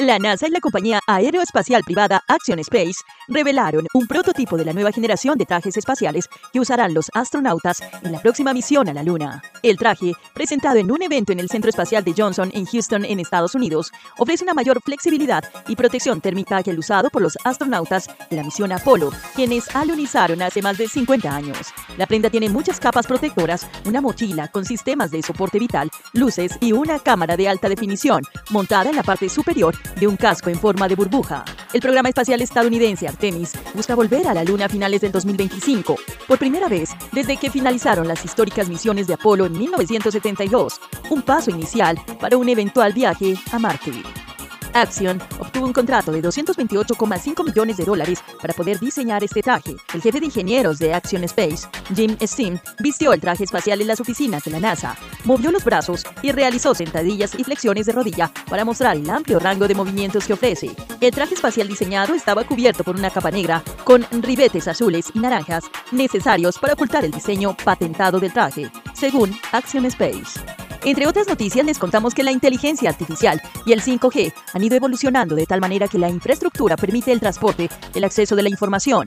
La NASA y la compañía aeroespacial privada Action Space revelaron un prototipo de la nueva generación de trajes espaciales que usarán los astronautas en la próxima misión a la Luna. El traje, presentado en un evento en el Centro Espacial de Johnson en Houston, en Estados Unidos, ofrece una mayor flexibilidad y protección térmica que el usado por los astronautas de la misión Apolo, quienes alunizaron hace más de 50 años. La prenda tiene muchas capas protectoras, una mochila con sistemas de soporte vital, luces y una cámara de alta definición montada en la parte superior de un casco en forma de burbuja. El programa espacial estadounidense Artemis busca volver a la Luna a finales del 2025, por primera vez desde que finalizaron las históricas misiones de Apolo en 1972, un paso inicial para un eventual viaje a Marte. Action obtuvo un contrato de 228,5 millones de dólares para poder diseñar este traje. El jefe de ingenieros de Action Space, Jim Steen, vistió el traje espacial en las oficinas de la NASA, movió los brazos y realizó sentadillas y flexiones de rodilla para mostrar el amplio rango de movimientos que ofrece. El traje espacial diseñado estaba cubierto por una capa negra con ribetes azules y naranjas necesarios para ocultar el diseño patentado del traje, según Action Space. Entre otras noticias, les contamos que la inteligencia artificial y el 5G han ido evolucionando de tal manera que la infraestructura permite el transporte, el acceso de la información,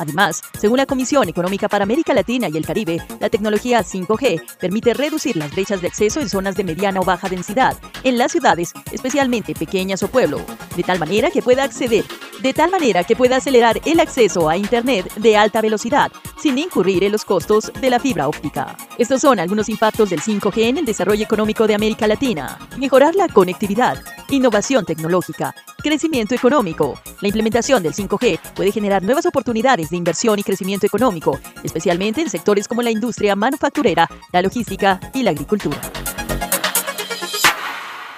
Además, según la Comisión Económica para América Latina y el Caribe, la tecnología 5G permite reducir las brechas de acceso en zonas de mediana o baja densidad, en las ciudades, especialmente pequeñas o pueblo, de tal manera que pueda acceder, de tal manera que pueda acelerar el acceso a Internet de alta velocidad, sin incurrir en los costos de la fibra óptica. Estos son algunos impactos del 5G en el desarrollo económico de América Latina. Mejorar la conectividad, innovación tecnológica, crecimiento económico. La implementación del 5G puede generar nuevas oportunidades de inversión y crecimiento económico, especialmente en sectores como la industria manufacturera, la logística y la agricultura.